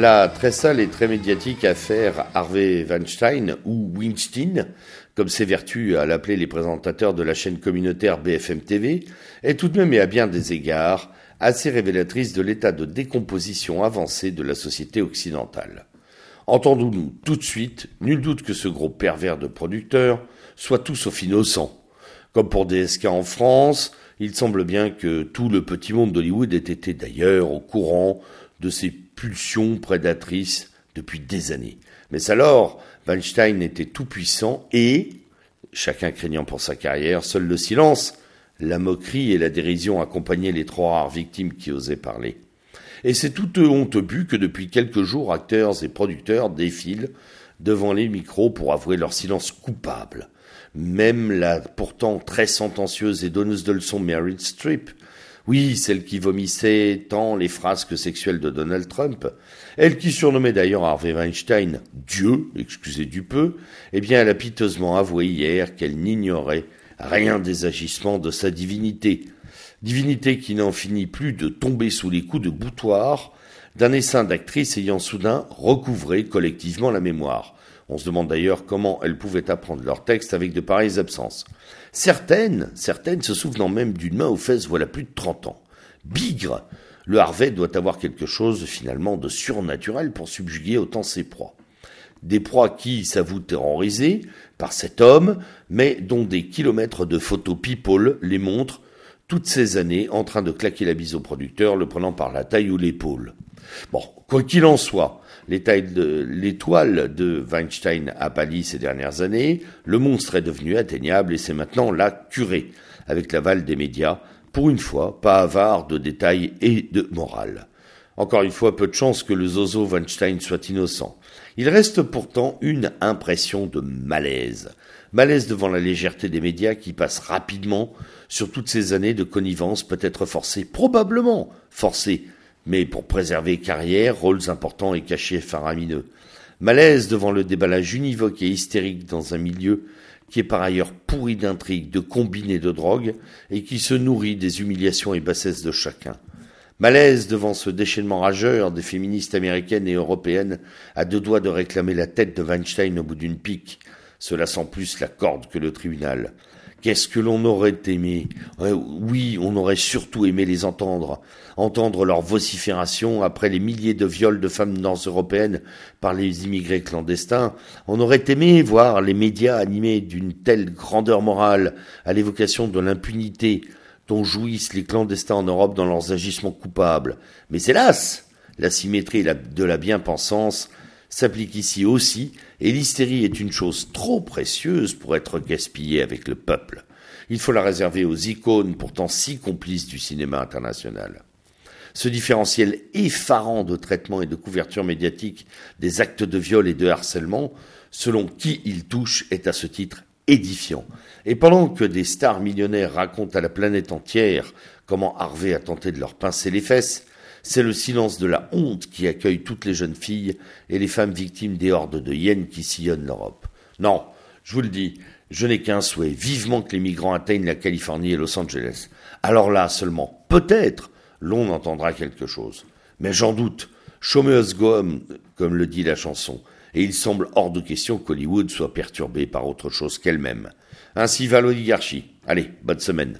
La très sale et très médiatique affaire Harvey Weinstein, ou Weinstein, comme s'évertuent à l'appeler les présentateurs de la chaîne communautaire BFM TV, est tout de même et à bien des égards assez révélatrice de l'état de décomposition avancé de la société occidentale. Entendons-nous tout de suite, nul doute que ce gros pervers de producteur soit tout sauf innocent. Comme pour DSK en France, il semble bien que tout le petit monde d'Hollywood ait été d'ailleurs au courant de ces pulsions prédatrices depuis des années. Mais alors, Weinstein était tout puissant et, chacun craignant pour sa carrière, seul le silence, la moquerie et la dérision accompagnaient les trois rares victimes qui osaient parler. Et c'est toute honte but que depuis quelques jours, acteurs et producteurs défilent devant les micros pour avouer leur silence coupable. Même la pourtant très sentencieuse et donneuse de leçons Meryl Streep oui, celle qui vomissait tant les frasques sexuelles de Donald Trump, elle qui surnommait d'ailleurs Harvey Weinstein Dieu, excusez du peu, eh bien elle a piteusement avoué hier qu'elle n'ignorait rien des agissements de sa divinité. Divinité qui n'en finit plus de tomber sous les coups de boutoir d'un essaim d'actrices ayant soudain recouvré collectivement la mémoire. On se demande d'ailleurs comment elles pouvaient apprendre leur texte avec de pareilles absences. Certaines, certaines se souvenant même d'une main aux fesses voilà plus de trente ans. Bigre Le Harvey doit avoir quelque chose finalement de surnaturel pour subjuguer autant ses proies. Des proies qui s'avouent terrorisées par cet homme, mais dont des kilomètres de photos people les montrent toutes ces années en train de claquer la bise au producteur, le prenant par la taille ou l'épaule. Bon, quoi qu'il en soit, l'étoile de Weinstein a pâli ces dernières années, le monstre est devenu atteignable et c'est maintenant la curée, avec l'aval des médias, pour une fois, pas avare de détails et de morale. Encore une fois, peu de chance que le zozo Weinstein soit innocent. Il reste pourtant une impression de malaise. Malaise devant la légèreté des médias qui passent rapidement sur toutes ces années de connivence peut-être forcée, probablement forcée, mais pour préserver carrière, rôles importants et cachets faramineux. Malaise devant le déballage univoque et hystérique dans un milieu qui est par ailleurs pourri d'intrigues, de combinés de drogues, et qui se nourrit des humiliations et bassesses de chacun. Malaise devant ce déchaînement rageur des féministes américaines et européennes à deux doigts de réclamer la tête de Weinstein au bout d'une pique. Cela sent plus la corde que le tribunal. Qu'est-ce que l'on aurait aimé? Oui, on aurait surtout aimé les entendre, entendre leurs vociférations après les milliers de viols de femmes nord-européennes par les immigrés clandestins. On aurait aimé voir les médias animés d'une telle grandeur morale à l'évocation de l'impunité dont jouissent les clandestins en Europe dans leurs agissements coupables. Mais hélas, la symétrie de la bien-pensance s'applique ici aussi, et l'hystérie est une chose trop précieuse pour être gaspillée avec le peuple. Il faut la réserver aux icônes pourtant si complices du cinéma international. Ce différentiel effarant de traitement et de couverture médiatique des actes de viol et de harcèlement, selon qui il touche, est à ce titre édifiant. Et pendant que des stars millionnaires racontent à la planète entière comment Harvey a tenté de leur pincer les fesses, c'est le silence de la honte qui accueille toutes les jeunes filles et les femmes victimes des hordes de hyènes qui sillonnent l'Europe. Non, je vous le dis, je n'ai qu'un souhait, vivement que les migrants atteignent la Californie et Los Angeles. Alors là seulement, peut-être, l'on entendra quelque chose. Mais j'en doute. Chômeuse gomme, comme le dit la chanson, et il semble hors de question qu'Hollywood soit perturbé par autre chose qu'elle-même. Ainsi va l'oligarchie. Allez, bonne semaine.